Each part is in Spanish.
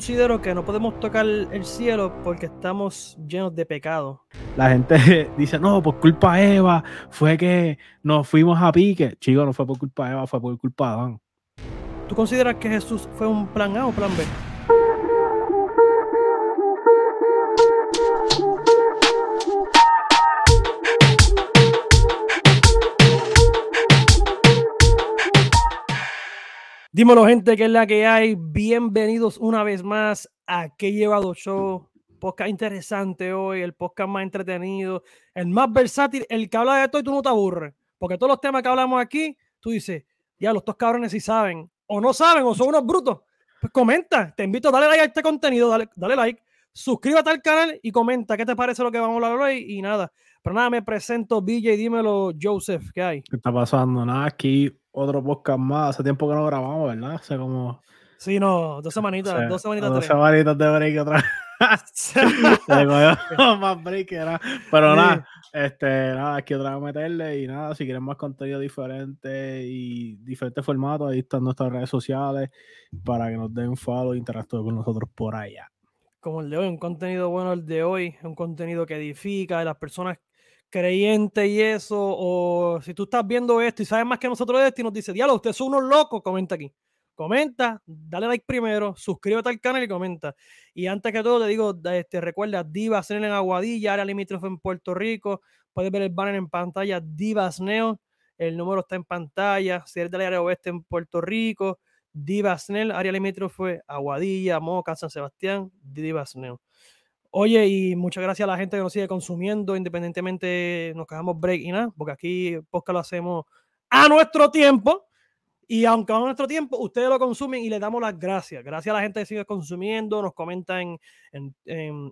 considero que no podemos tocar el cielo porque estamos llenos de pecado. La gente dice, no, por culpa de Eva fue que nos fuimos a pique. Chico, no fue por culpa de Eva, fue por culpa de Adán. ¿Tú consideras que Jesús fue un plan A o plan B? Dímelo, gente, que es la que hay. Bienvenidos una vez más a Que Llevado Show. Podcast interesante hoy, el podcast más entretenido, el más versátil, el que habla de esto y tú no te aburres. Porque todos los temas que hablamos aquí, tú dices, ya, los dos cabrones sí saben, o no saben, o son unos brutos. Pues comenta, te invito a darle like a este contenido, dale, dale like, suscríbete al canal y comenta qué te parece lo que vamos a hablar hoy y nada. Pero nada, me presento, BJ, dímelo, Joseph, ¿qué hay? ¿Qué está pasando? Nada, aquí otro podcast más. Hace tiempo que no grabamos, ¿verdad? Hace como. Sí, no, dos semanitas, dos semanitas. Dos semanitas de break otra vez. más break. Pero nada, este, nada, aquí otra vez meterle y nada, si quieren más contenido diferente y diferentes formatos, ahí están nuestras redes sociales para que nos den follow e interactúen con nosotros por allá. Como el de hoy, un contenido bueno el de hoy, un contenido que edifica a las personas creyente y eso, o si tú estás viendo esto y sabes más que nosotros de esto y nos dice, diablo, ustedes son unos locos, comenta aquí. Comenta, dale like primero, suscríbete al canal y comenta. Y antes que todo, te digo, este, recuerda, Divas Neo en Aguadilla, área limítrofe en Puerto Rico. Puedes ver el banner en pantalla, Divas Neo. El número está en pantalla. Si eres del área oeste en Puerto Rico, Divas Neo, área limítrofe, Aguadilla, Moca, San Sebastián, Divas Neo. Oye, y muchas gracias a la gente que nos sigue consumiendo, independientemente nos quedamos break y nada, porque aquí podcast lo hacemos a nuestro tiempo. Y aunque a nuestro tiempo, ustedes lo consumen y les damos las gracias. Gracias a la gente que sigue consumiendo, nos comenta en,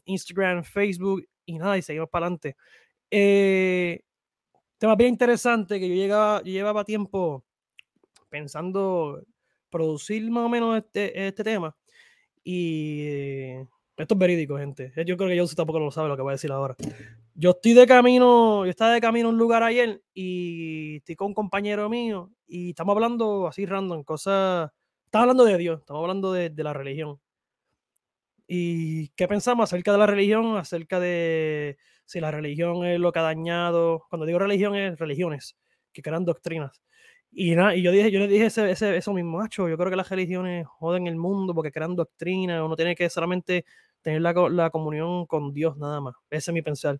Instagram, Facebook y nada, y seguimos para adelante. Eh, tema bien interesante que yo, llegaba, llevaba tiempo pensando producir más o menos este, este tema. Y esto es verídico, gente. Yo creo que yo tampoco lo sabe lo que voy a decir ahora. Yo estoy de camino, yo estaba de camino a un lugar ayer y estoy con un compañero mío y estamos hablando así random, cosas. Estamos hablando de Dios, estamos hablando de, la religión. ¿Y qué pensamos acerca de la religión? Acerca de si la religión es lo que ha dañado. Cuando digo religión, es religiones que crean doctrinas. Y, nada, y yo, dije, yo le dije ese, eso mismo, macho. Yo creo que las religiones joden el mundo porque crean doctrinas. Uno tiene que solamente tener la, comunión con Dios nada más. Ese es mi pensar.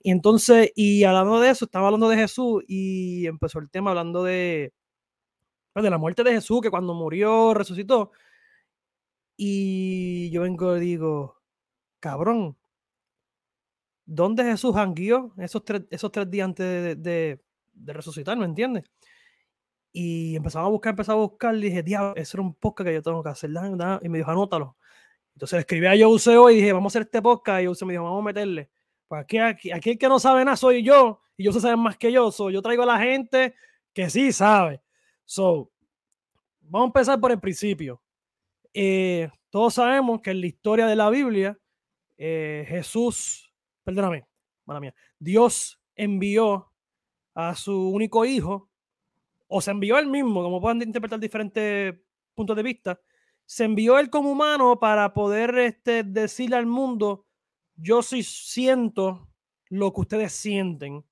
Y entonces, y hablando de eso, estaba hablando de Jesús y empezó el tema hablando de, pues, de la muerte de Jesús, que cuando murió resucitó. Y yo vengo y digo, cabrón, ¿dónde Jesús hanguió esos tres, esos tres días antes de, resucitar? ¿Me entiendes? Y empezaba a buscar, empezaba a buscar, y dije, diablo, eso era un podcast que yo tengo que hacer. Y me dijo, anótalo. Entonces escribí a Jose hoy y dije, vamos a hacer este podcast. Y Jose me dijo, vamos a meterle. Pues aquí, aquí, aquí, el que no sabe nada soy yo. Y yo sabe más que yo. So, yo traigo a la gente que sí sabe. So, vamos a empezar por el principio. Eh, todos sabemos que en la historia de la Biblia, eh, Jesús, perdóname, mala mía, Dios envió a su único hijo, o se envió él mismo, como pueden interpretar diferentes puntos de vista, se envió él como humano para poder este, decirle al mundo, yo sí siento lo que ustedes sienten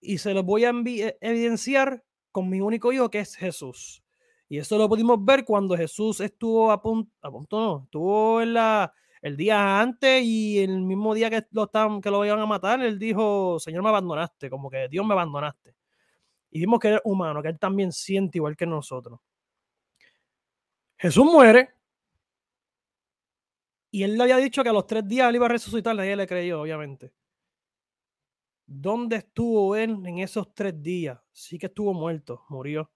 y se lo voy a e, evidenciar con mi único hijo que es Jesús. Y eso lo pudimos ver cuando Jesús estuvo a punto, a punto no, estuvo en la, el día antes y el mismo día que lo, estaban, que lo iban a matar, él dijo, Señor, me abandonaste, como que Dios me abandonaste. Y vimos que es humano, que él también siente igual que nosotros. Jesús muere. Y él le había dicho que a los tres días él iba a resucitar, nadie le creyó, obviamente. ¿Dónde estuvo él en esos tres días? Sí que estuvo muerto, murió.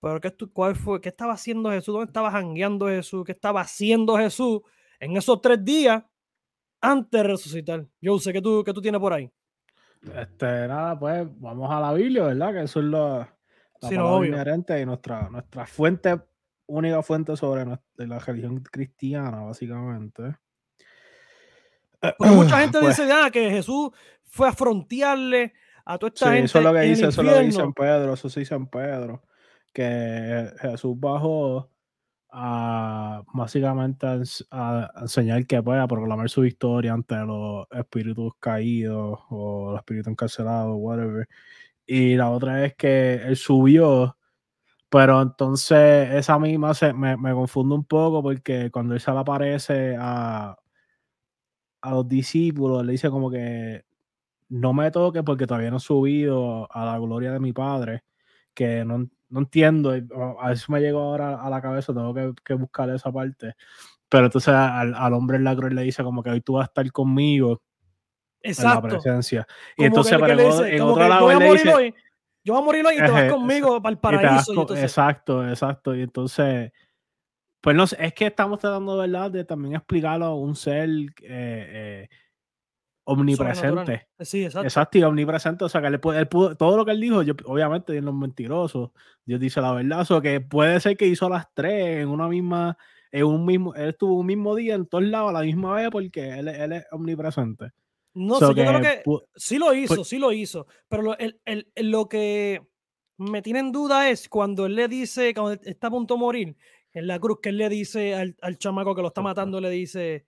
Pero ¿qué, cuál fue, ¿qué estaba haciendo Jesús? ¿Dónde estaba jangueando Jesús? ¿Qué estaba haciendo Jesús en esos tres días antes de resucitar? Yo sé que tú, que tú tienes por ahí. Este, nada, pues vamos a la Biblia, ¿verdad? Que eso es lo, la sí, inherente y nuestra, nuestra fuente única fuente sobre la religión cristiana, básicamente. Porque mucha gente pues dice ya que Jesús fue a frontearle a toda esta sí, gente. Eso es lo que dice, eso lo dice en Pedro, eso sí en Pedro. Que Jesús bajó a básicamente a, enseñar que pueda proclamar su victoria ante los espíritus caídos o los espíritus encarcelados, whatever. Y la otra es que él subió, pero entonces esa misma se, me, me confunde un poco porque cuando él se le aparece a, a los discípulos, le dice como que no me toque porque todavía no he subido a la gloria de mi padre, que no, no entiendo, a veces me llegó ahora a la cabeza, tengo que, que buscar esa parte, pero entonces al, al, hombre en la cruz le dice como que hoy tú vas a estar conmigo Exacto. en la presencia. Y entonces que, dice, en otro lado a morir hoy, yo voy a morir hoy y te vas conmigo para el paraíso. Y. Exacto, exacto. Y entonces, pues no sé, es que estamos tratando de verdad de también explicarlo a un ser eh, eh, omnipresente. Sí, exacto. Exacto, y omnipresente. O sea, que él, él pudo, todo lo que él dijo, yo, obviamente, Dios no es mentiroso. Dios dice la verdad. O sea, que puede ser que hizo las tres en una misma, en un mismo, él estuvo un mismo día en todos lados a la misma vez porque él, él es omnipresente. No sé, yo creo que sí lo hizo, sí lo hizo. Pero lo, el, el, lo que me tiene en duda es cuando él le dice, cuando está a punto de morir, en la cruz, que él le dice al, al chamaco que lo está matando, le dice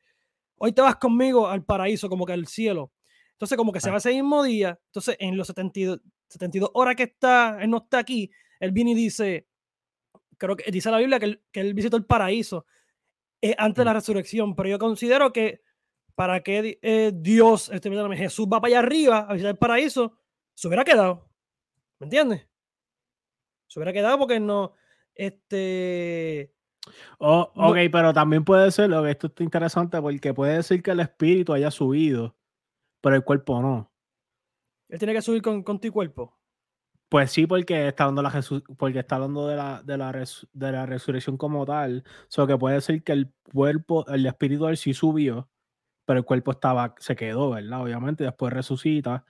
hoy te vas conmigo al paraíso, como que al cielo. Entonces, como que se va ese mismo día. Entonces, en los 72, 72 horas que está, él no está aquí, él viene y dice, creo que dice la Biblia que él, que él visitó el paraíso eh, antes de la resurrección, pero yo considero que para que eh, Dios, este, Jesús va para allá arriba a visitar el paraíso, se hubiera quedado. ¿Me entiendes? Se hubiera quedado porque no, este, Oh, ok, pero también puede ser, lo que esto está interesante porque puede decir que el espíritu haya subido, pero el cuerpo no. Él tiene que subir con, con tu cuerpo. Pues sí, porque está hablando, la porque está hablando de la, de, la de la resurrección como tal. O que puede ser que el cuerpo, el espíritu él sí subió, pero el cuerpo estaba, se quedó, ¿verdad? Obviamente, después resucita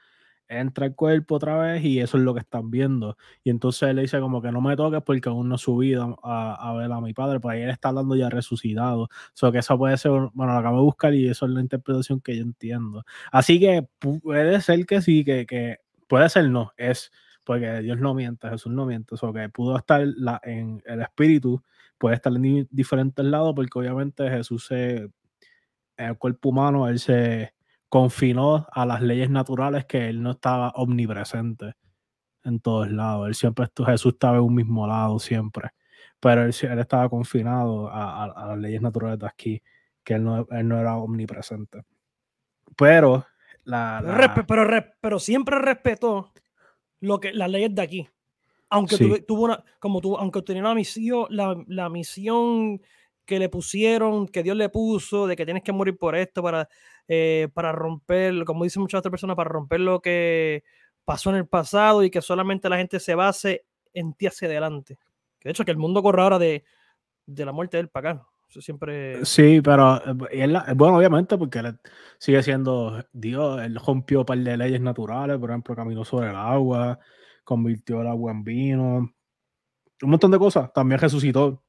entra el cuerpo otra vez y eso es lo que están viendo. Y entonces él le dice como que no me toques porque aún no he subido a, ver a mi padre, pues ahí él está hablando ya resucitado. O sea, que eso puede ser, bueno, lo acabo de buscar y eso es la interpretación que yo entiendo. Así que puede ser que sí, que, que puede ser no, es porque Dios no miente, Jesús no miente, o sea, que pudo estar en el espíritu, puede estar en diferentes lados porque obviamente Jesús se, el cuerpo humano, él se confinó a las leyes naturales que él no estaba omnipresente en todos lados. Él siempre estuvo, Jesús estaba en un mismo lado siempre, pero él, él estaba confinado a, las leyes naturales de aquí, que él no, él no era omnipresente. Pero la, pero, pero, siempre respetó lo que las leyes de aquí. Aunque tuvo una, como tuvo, aunque tenía una misión, la, la misión que le pusieron, que Dios le puso, de que tienes que morir por esto para, eh, para romper, como dicen muchas otras personas, para romper lo que pasó en el pasado y que solamente la gente se base en ti hacia adelante. Que de hecho que el mundo corre ahora de, de la muerte del pagano. Eso siempre. Sí, pero eh, bueno, obviamente, porque sigue siendo Dios. Él rompió un par de leyes naturales, por ejemplo, caminó sobre el agua, convirtió el agua en vino, un montón de cosas. También resucitó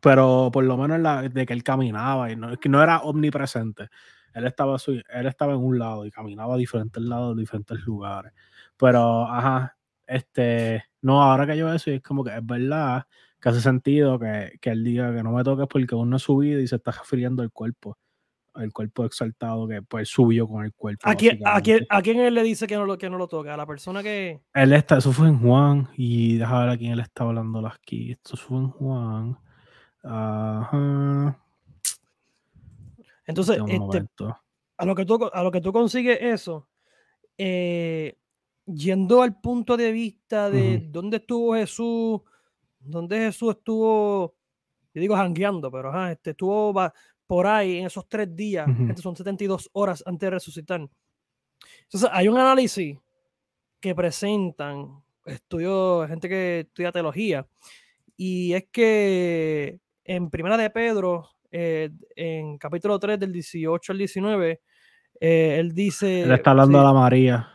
pero por lo menos la, de que él caminaba y no, que no era omnipresente. Él estaba, él estaba en un lado y caminaba a diferentes lados, diferentes lugares. Pero, ajá, este, no, ahora que yo eso, es como que es verdad que hace sentido que, que él diga que no me toques porque uno es subido y se está refiriendo al cuerpo, el cuerpo exaltado que pues subió con el cuerpo. ¿A quién, a quién, a quién él le dice que no, lo, que no lo toca? A la persona que... Él está, eso fue en Juan y déjame ver a quién él está hablando aquí. Esto fue en Juan. Entonces, este, a, lo que tú, a lo que tú consigues eso, eh, yendo al punto de vista de dónde estuvo Jesús, dónde Jesús estuvo, yo digo jangueando, pero este, estuvo por ahí en esos tres días, son 72 horas antes de resucitar. Entonces, hay un análisis que presentan estudios, gente que estudia teología, y es que en Primera de Pedro, eh, en capítulo 3 del 18 al 19, eh, él dice... Él está hablando a la María.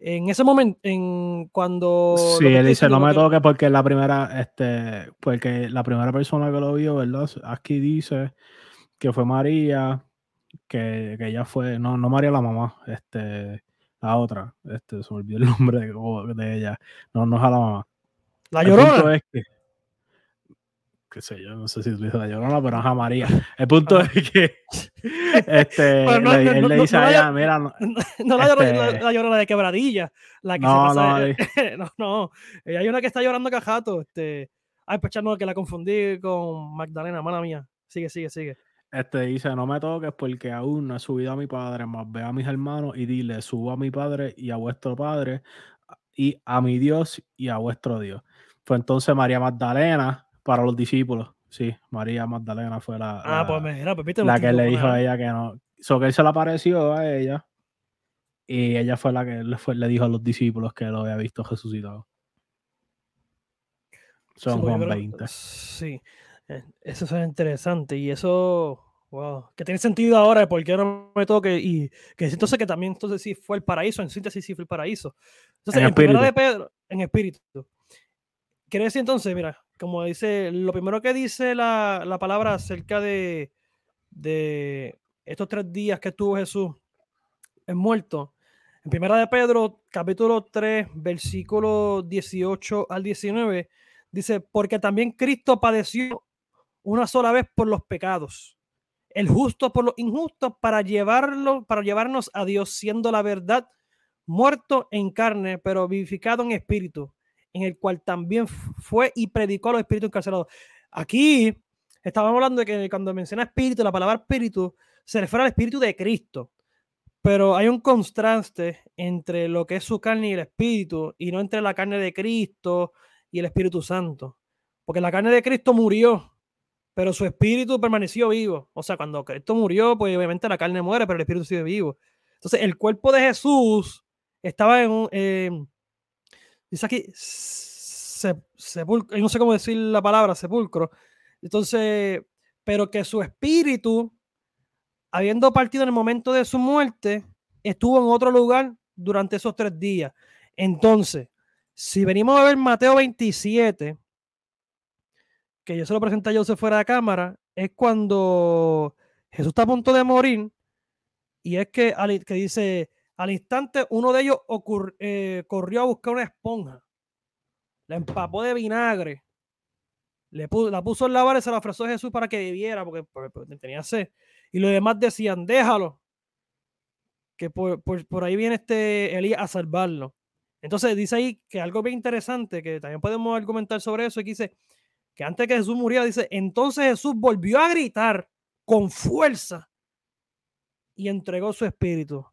En ese momento, en cuando... Sí, él dice, no me toque porque la primera, este, porque la primera persona que lo vio, ¿verdad? Aquí dice que fue María, que, que ella fue, no, no María la mamá, este, la otra, este, se me olvidó el nombre de, ella, no, no es a la mamá. La llorona. Es que, qué sé yo, no sé si utiliza la llorona, pero ajá, María. El punto es que este, no, le, él no, le dice no a la- ella, mira, no- No la, llorona, la, Este- llorona de quebradilla, la que No, se pasa. no, no, no. Eh, Hay una que está llorando cajato. Este. Ay, pues no, que la confundí con Magdalena, mala mía. Sigue, sigue, sigue. este dice, no me toques porque aún no he subido a mi padre, más ve a mis hermanos y dile, subo a mi padre y a vuestro padre y a mi Dios y a vuestro Dios. Fue entonces María Magdalena para los discípulos. Sí, María Magdalena fue la, Ah, la- pues mira, pues viste. la los que le títulos, dijo a ella que no. So que él se le apareció a ella y ella fue la que le, fue- le dijo a los discípulos que lo había visto resucitado. Son Sí, porque Juan creo- 20. Sí, eh, eso es interesante y eso, wow, que tiene sentido ahora de por qué no me toque y que entonces que también entonces sí fue el paraíso, en síntesis sí fue el paraíso. Entonces, En en, primera de. Pedro, en espíritu. Quiere decir entonces, mira, como dice, lo primero que dice la, la palabra acerca de, de estos tres días que estuvo Jesús en muerto, en primera de Pedro, capítulo 3, versículo 18 al 19, dice, porque también Cristo padeció una sola vez por los pecados, el justo por los injustos, para llevarlo, para llevarnos a Dios, siendo la verdad muerto en carne, pero vivificado en espíritu, en el cual también fue y predicó a los espíritus encarcelados. Aquí estábamos hablando de que cuando menciona espíritu, la palabra espíritu se refiere al espíritu de Cristo. Pero hay un contraste entre lo que es su carne y el espíritu, y no entre la carne de Cristo y el Espíritu Santo. Porque la carne de Cristo murió, pero su espíritu permaneció vivo. O sea, cuando Cristo murió, pues obviamente la carne muere, pero el espíritu sigue vivo. Entonces, el cuerpo de Jesús estaba en un. eh, dice aquí, se- sepulcro, no sé cómo decir la palabra, sepulcro. Entonces, pero que su espíritu habiendo partido en el momento de su muerte, estuvo en otro lugar durante esos tres días. Entonces, si venimos a ver Mateo 27, que yo se lo presenté a Joseph fuera de cámara, es cuando Jesús está a punto de morir y es que, que dice, al instante uno de ellos eh, corrió a buscar una esponja, la empapó de vinagre, le pu- la puso en la vara y se la ofreció a Jesús para que bebiera porque, porque- porque tenía sed. Y los demás decían, déjalo, que por, por- ahí viene este Elías a salvarlo. Entonces dice ahí que algo bien interesante, que también podemos argumentar sobre eso, que dice que antes que Jesús muriera, dice, entonces Jesús volvió a gritar con fuerza y entregó su espíritu.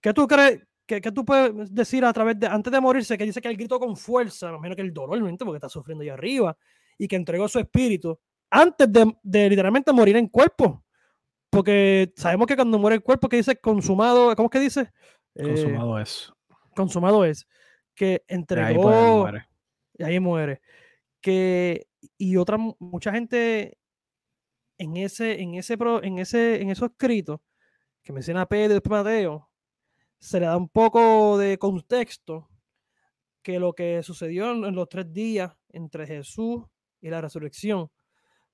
¿Qué tú crees? ¿Qué, qué tú puedes decir a través de, antes de menos que dice que él gritó con fuerza, menos que el dolor, porque está sufriendo allá arriba, y que entregó su espíritu antes de, de literalmente morir en cuerpo? Porque sabemos que cuando muere el cuerpo, que dice consumado, ¿cómo es que dice? Eh, Consumado es. consumado es. Que De ahí pues, entregó. muere. y ahí muere. Que, y otra, mu- mucha gente en ese, en ese, pro- en ese, en esos escritos que menciona Pedro y después Mateo, se le da un poco de contexto que lo que sucedió en, los tres días entre Jesús y la resurrección.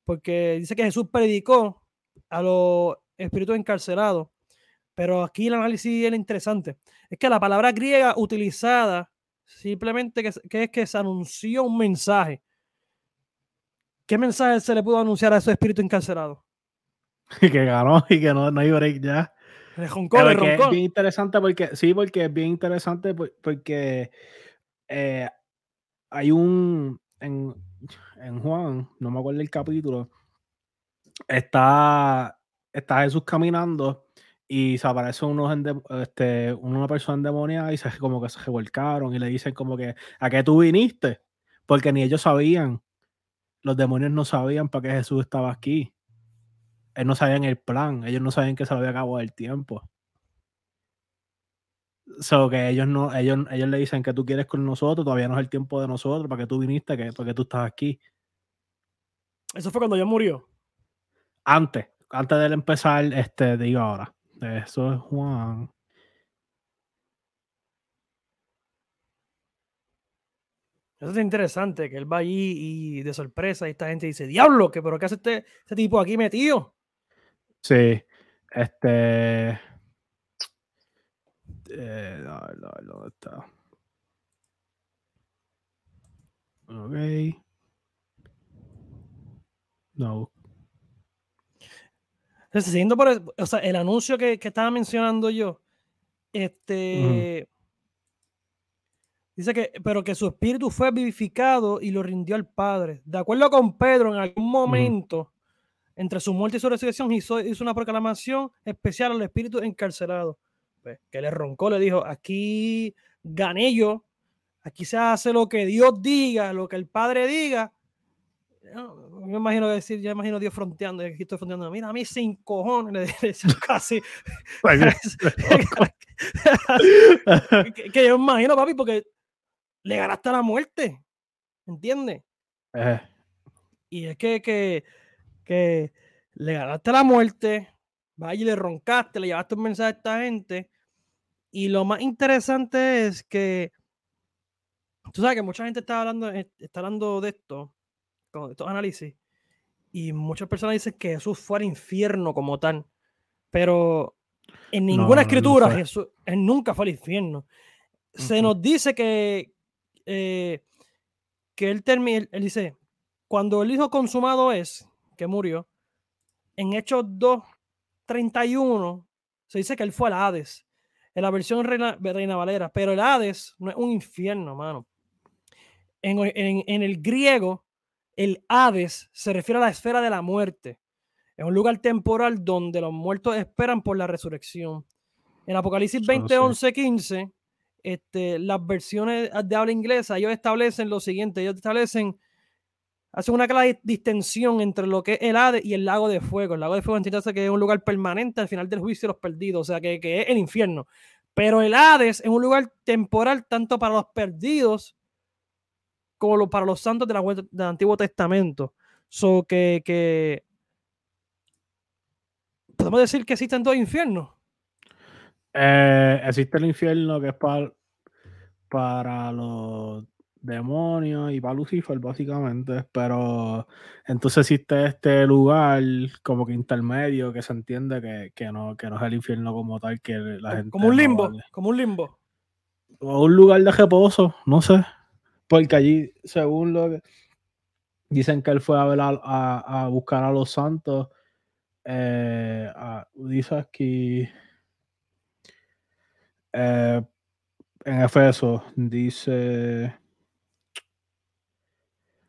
Porque dice que Jesús predicó a los espíritus encarcelados. Pero aquí el análisis es interesante. Es que la palabra griega utilizada simplemente que, que es que se anunció un mensaje. ¿Qué mensaje se le pudo anunciar a esos espíritus encarcelados? Que ganó y que no, no hay break ya. Es bien interesante porque, sí, porque es bien interesante por- porque eh, hay un, en, en Juan, no me acuerdo el capítulo, está, está Jesús caminando y se aparece unos ende- este, una persona endemoniada y se, como que se revolcaron y le dicen como que, ¿a qué tú viniste? Porque ni ellos sabían, los demonios no sabían para qué Jesús estaba aquí. Ellos no sabían el plan, ellos no sabían que se le había acabado el tiempo. So que ellos no, ellos, ellos le dicen que tú quieres con nosotros, todavía no es el tiempo de nosotros, para que tú viniste, que, para que tú estás aquí. Eso fue cuando ya murió. Antes, antes de él empezar, este, digo ahora. Eso es Juan. Eso es interesante, que él va allí y de sorpresa y esta gente dice, diablo, ¿qué, ¿pero qué hace este, este tipo aquí metido? Sí. Este. Eh, a ver, ¿dónde está? Ok. No. Entonces, siguiendo por el, o sea, el anuncio que, que estaba mencionando yo, este dice que, pero que su espíritu fue vivificado y lo rindió al Padre. De acuerdo con Pedro, en algún momento, entre su muerte y su resurrección, hizo, hizo una proclamación especial al espíritu encarcelado. Pues, que le roncó, le dijo, aquí gané yo, aquí se hace lo que Dios diga, lo que el Padre diga. Yo me imagino decir, yo me imagino Dios fronteando, y aquí estoy fronteando, mira, a mí sin cojones, le casi. que, que, yo me imagino, papi, porque le ganaste la muerte, ¿entiendes? Eh. Y es que, que, que le ganaste la muerte, vaya y le roncaste, le llevaste un mensaje a esta gente. Y lo más interesante es que tú sabes que mucha gente está hablando, eh, está hablando de esto, con estos análisis, y muchas personas dicen que Jesús fue al infierno como tal, pero en ninguna escritura Jesús él nunca fue al infierno. Se nos dice que, eh, que él termina, él dice, cuando el hijo consumado es, que murió, en Hechos 2, 31, se dice que él fue al Hades. En la versión Reina, Reina Valera, pero el Hades no es un infierno, mano. En, en, en, el griego, el Hades se refiere a la esfera de la muerte. Es un lugar temporal donde los muertos esperan por la resurrección. En Apocalipsis 20, 11, 15, este, las versiones de habla inglesa, ellos establecen lo siguiente, ellos establecen hace una clara distensión entre lo que es el Hades y el lago de fuego. El lago de fuego entiende que es un lugar permanente al final del juicio de los perdidos, o sea, que, que, es el infierno. Pero el Hades es un lugar temporal tanto para los perdidos como para los santos del Antiguo Testamento. So que, que podemos decir que existen dos infiernos. Eh, existe el infierno que es para, para los demonios y para Lucifer, básicamente. Pero entonces existe este lugar como que intermedio que se entiende que, no, que no es el infierno como tal, que la gente. Como un limbo, como un limbo. O un lugar de reposo, no sé. Porque allí, según lo que dicen que él fue a ver a, buscar a los santos. Eh, dice aquí. Eh, en Efeso dice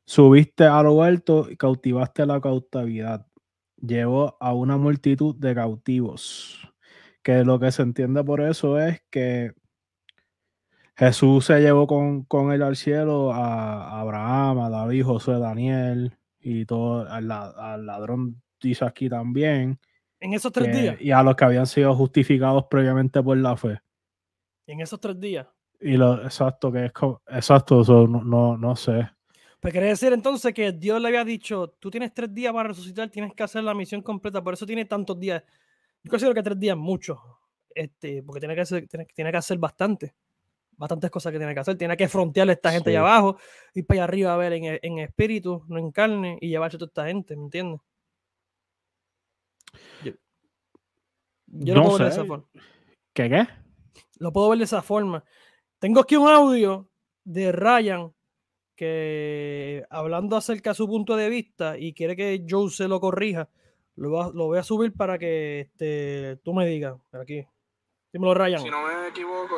Subiste a lo alto y cautivaste la cautividad. Llevó a una multitud de cautivos. Que lo que se entiende por eso es que Jesús se llevó con, con él al cielo a Abraham, a David, José, Daniel y todo, al, ladrón dice aquí también. En esos tres días. Y a los que habían sido justificados previamente por la fe. En esos tres días. Y lo exacto, que es exacto, eso no, no, no sé. Pues quiere decir entonces que Dios le había dicho, tú tienes tres días para resucitar, tienes que hacer la misión completa, por eso tiene tantos días. Yo considero que tres días es mucho, este, porque tiene que, hacer, tiene, tiene, que hacer bastante, bastantes cosas que tiene que hacer. Tiene que frontearle a esta gente allá abajo, ir para allá arriba a ver en, en espíritu, no en carne, y llevarse a toda esta gente, ¿me entiendes? Yo, yo no lo puedo ver de esa forma. ¿Qué qué? Lo puedo ver de esa forma. Tengo aquí un audio de Ryan que hablando acerca de su punto de vista y quiere que Joe se lo corrija, lo, voy a subir para que este, tú me digas. Aquí. Dímelo, Ryan. Si no me equivoco,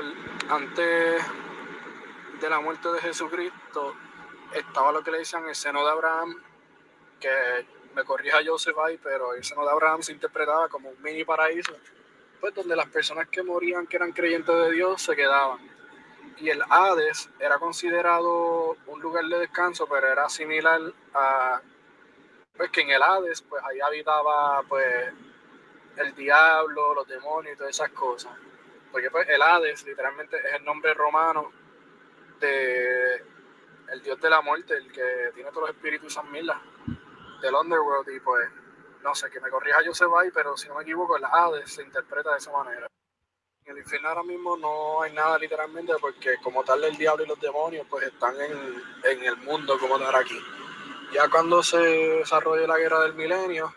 antes de la muerte de Jesucristo estaba lo que le decían el seno de Abraham, que me corrija Joseph ahí, pero el seno de Abraham se interpretaba como un mini paraíso, pues donde las personas que morían, que eran creyentes de Dios, se quedaban y el Hades era considerado un lugar de descanso, pero era similar a pues que en el Hades pues ahí habitaba pues el diablo, los demonios y todas esas cosas. Porque pues el Hades literalmente es el nombre romano de el dios de la muerte, el que tiene todos los espíritus San Mila del Underworld y pues no sé, que me corrija se va pero si no me equivoco el Hades se interpreta de esa manera. En el infierno ahora mismo no hay nada literalmente porque como tal el diablo y los demonios pues están en, en el mundo como tal aquí. Ya cuando se desarrolle la guerra del milenio,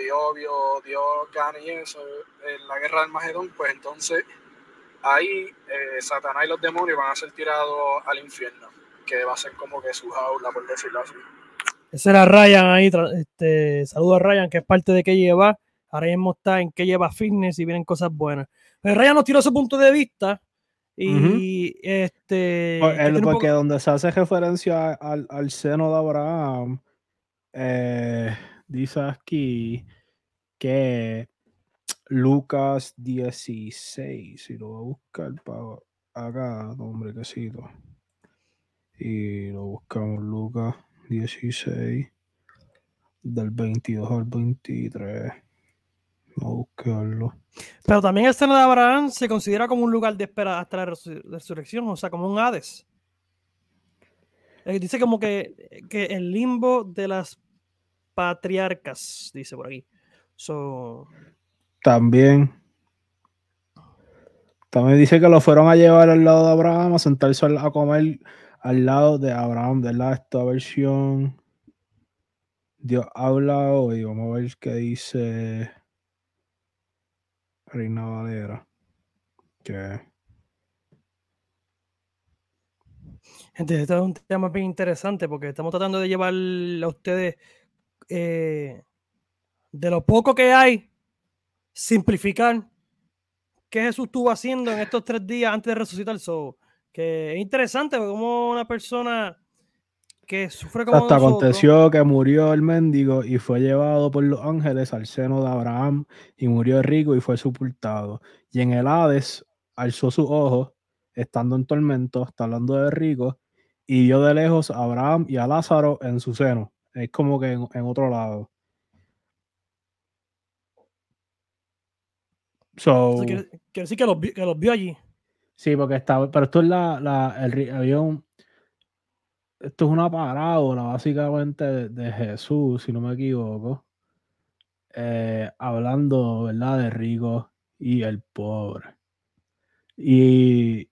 y obvio Dios gana y eso, en la guerra del Magedón, pues entonces ahí eh, Satanás y los demonios van a ser tirados al infierno, que va a ser como que su jaula, por decirlo así. Ese era Ryan ahí. Este, saludo a Ryan, que es parte de que lleva. Ahora mismo está en que lleva fitness y vienen cosas buenas. Pero Ryan nos tiró su punto de vista. Y este. porque donde se hace referencia al, al seno de Abraham, eh, dice aquí que Lucas 16, si lo voy a buscar para acá, hombre, quesito. Y lo buscamos Lucas 16, del 22 al 23. Vamos a buscarlo. Pero también el seno de Abraham se considera como un lugar de espera hasta la resurrección, o sea, como un Hades. Eh, dice como que, que el limbo de las patriarcas, dice por aquí. So, también. También dice que lo fueron a llevar al lado de Abraham, a sentarse a comer al lado de Abraham, de la esta versión. Dios habla hoy. Vamos a ver qué dice Reina Valera. Que. Gente, este es un tema bien interesante porque estamos tratando de llevar a ustedes eh, de lo poco que hay simplificar qué Jesús estuvo haciendo en estos tres días antes de resucitar. So, que es interesante como una persona que sufre como Hasta aconteció que murió el mendigo y fue llevado por los ángeles al seno de Abraham y murió rico y fue sepultado. Y en el Hades alzó sus ojos, estando en tormento, está hablando de rico, y vio de lejos a Abraham y a Lázaro en su seno. Es como que en otro lado. So, quiere, decir que los, que los, vio allí. Sí, porque estaba, pero esto es la, la el avión. Esto es una parábola básicamente de, Jesús, si no me equivoco. Eh, hablando, ¿verdad? De rico y el pobre. Y,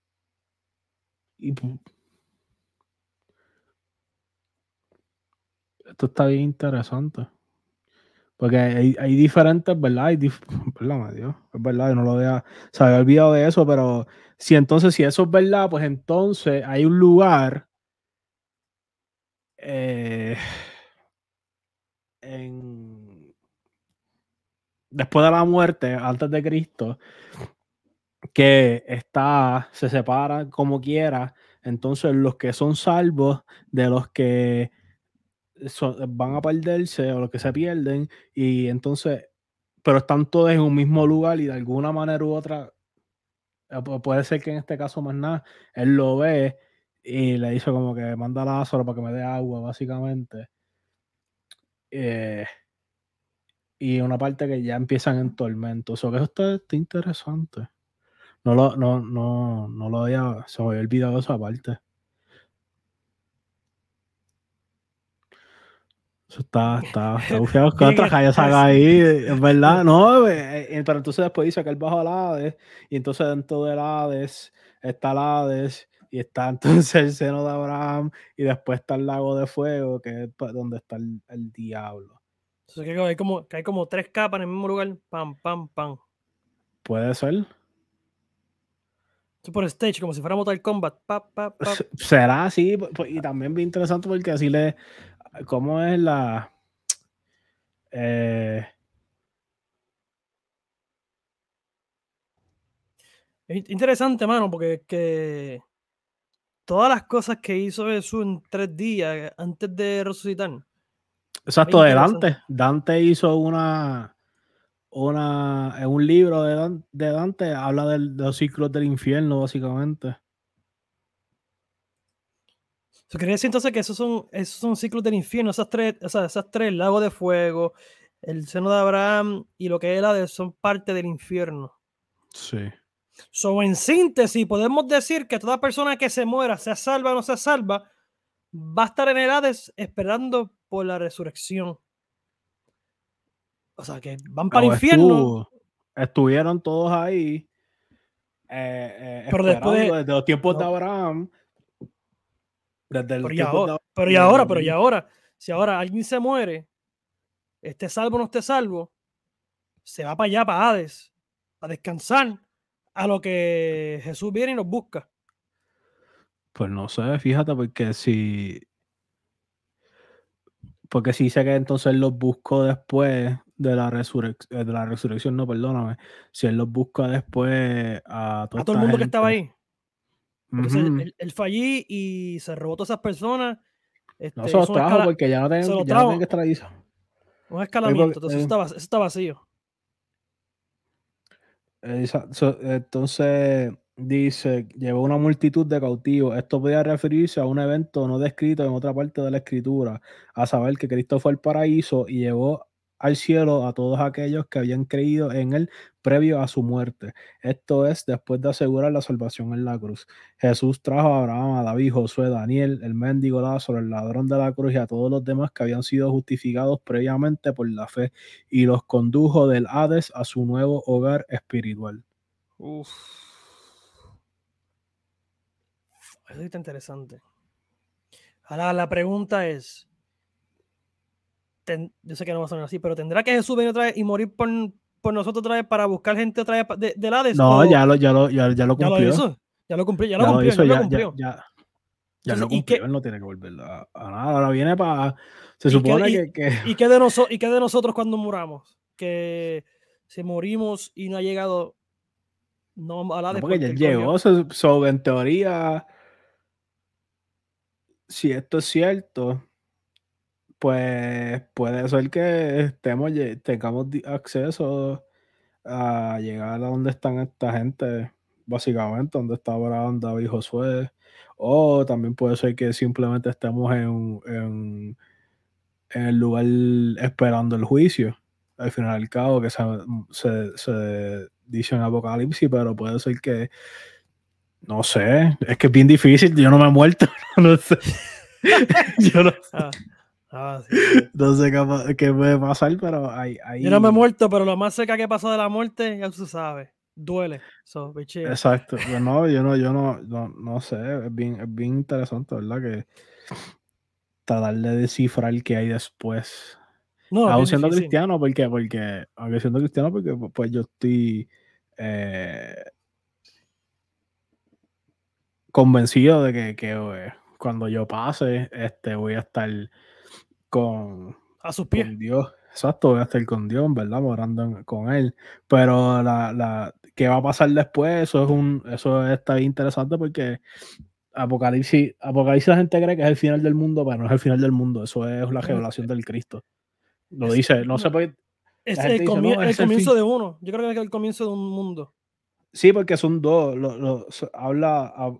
esto está bien interesante. Porque hay, diferentes, ¿verdad? Hay ¿verdad, Dios? Es verdad, yo no lo había, se había olvidado de eso, pero si entonces, si eso es verdad, pues entonces hay un lugar eh, después de la muerte, antes de Cristo, que está, se separa como quiera. Entonces, los que son salvos de los que van a perderse o los que se pierden y entonces, pero están todos en un mismo lugar y de alguna manera u otra, eh, puede ser que en este caso más nada, él lo ve y le dice como que manda a Lázaro para que me dé agua, básicamente. Eh, y una parte que ya empiezan en tormento. O sea, que eso está, interesante. No lo, no, no, no lo había, se me había olvidado esa parte. está, está, está bufiado con otra ahí, es verdad, no, eh, eh, pero entonces después dice que él bajó al Hades, y entonces dentro del Hades está el Hades, y está entonces el seno de Abraham, y después está el lago de fuego, que es donde está el, diablo. Entonces que hay, como, que hay como tres capas en el mismo lugar, pam, pam, pam. Puede ser. Por stage, como si fuera Mortal Kombat. Pa, pa, Será así, y también bien interesante porque así le, ¿Cómo es la... Eh, es interesante, mano, porque que todas las cosas que hizo Jesús en tres días antes de resucitar. Exacto, de Dante. Dante hizo una, una, en un libro de Dante, de Dante habla de los ciclos del infierno, básicamente. Quiere decir entonces que esos son, esos son ciclos del infierno, esas tres, o sea, esas tres, el lago de fuego, el seno de Abraham y lo que es el Hades son parte del infierno. Sí. So, en síntesis, podemos decir que toda persona que se muera, sea salva o no sea salva, va a estar en el Hades esperando por la resurrección. O sea, que van para el infierno. estuvieron todos ahí. Eh, eh, pero después de, los tiempos de Abraham pero, y ahora, pero y ahora, pero y ahora, si ahora alguien se muere, esté salvo o no esté salvo, se va para allá, para Hades, a descansar, a lo que Jesús viene y nos busca. Pues no sé, fíjate, porque si. porque sí sé que entonces él los buscó después de la, resurrección, de la resurrección, no, perdóname. Si él los busca después a, a todo el mundo que estaba ahí. Entonces, él, fue allí y se robó todas esas personas. Este, no se los trajo porque ya no tienen, ya no que estar ahí. Un escalamiento, entonces eso, está, eso está vacío. Entonces, dice, llevó una multitud de cautivos. Esto podía referirse a un evento no descrito en otra parte de la escritura, a saber que Cristo fue al paraíso y llevó al cielo a todos aquellos que habían creído en él previo a su muerte. Esto es después de asegurar la salvación en la cruz. Jesús trajo a Abraham, a David, Josué, Daniel, el mendigo Lázaro, el ladrón de la cruz y a todos los demás que habían sido justificados previamente por la fe y los condujo del Hades a su nuevo hogar espiritual. Uf. Eso está interesante. Ahora la pregunta es, yo sé que no va a sonar así, pero ¿tendrá que Jesús venir otra vez y morir por, por nosotros otra vez para buscar gente otra vez de, del Hades? No, ya lo, ya, lo, ya, ya lo cumplió. Ya lo hizo, ya lo cumplió, ya lo cumplió. ya, lo cumplió. Ya, ya, lo cumplió, él no tiene que volver a, nada, ahora viene para... Se supone que, que, ¿y, qué de ¿Y qué de nosotros cuando muramos? Que si morimos y no ha llegado... No, a la no, porque ya llegó, so, en teoría, si esto es cierto, pues puede ser que estemos, tengamos acceso a llegar a donde están esta gente, básicamente, donde está Abraham, David, Josué, o también puede ser que simplemente estemos en, en, el lugar esperando el juicio, al final del cabo, que se, se, dice en Apocalipsis, pero puede ser que, no sé, es que es bien difícil, yo no me he muerto, no sé. yo no sé. Ah. No sé qué, puede pasar, pero ahí, Yo no me he muerto, pero lo más cerca que pasó de la muerte, ya se sabe. Duele. Exacto. Pero no, yo no, yo no, no, sé. Es bien, es bien interesante, ¿verdad? Que tratar de descifrar qué hay después. No, aún siendo cristiano, ¿por qué? Porque, aunque siendo cristiano, porque pues yo estoy eh, convencido de que, que eh, cuando yo pase, este, voy a estar con, a sus pies. Dios. Exacto, voy a estar con Dios, ¿verdad? Orando con Él. Pero la, la, ¿qué va a pasar después? Eso es un, eso está bien interesante porque Apocalipsis, Apocalipsis la gente cree que es el final del mundo, pero no es el final del mundo, eso es la revelación del Cristo. Lo dice, no se puede. Es el, comienzo de uno. Yo creo que es el comienzo de un mundo. Sí, porque son dos. Lo, habla,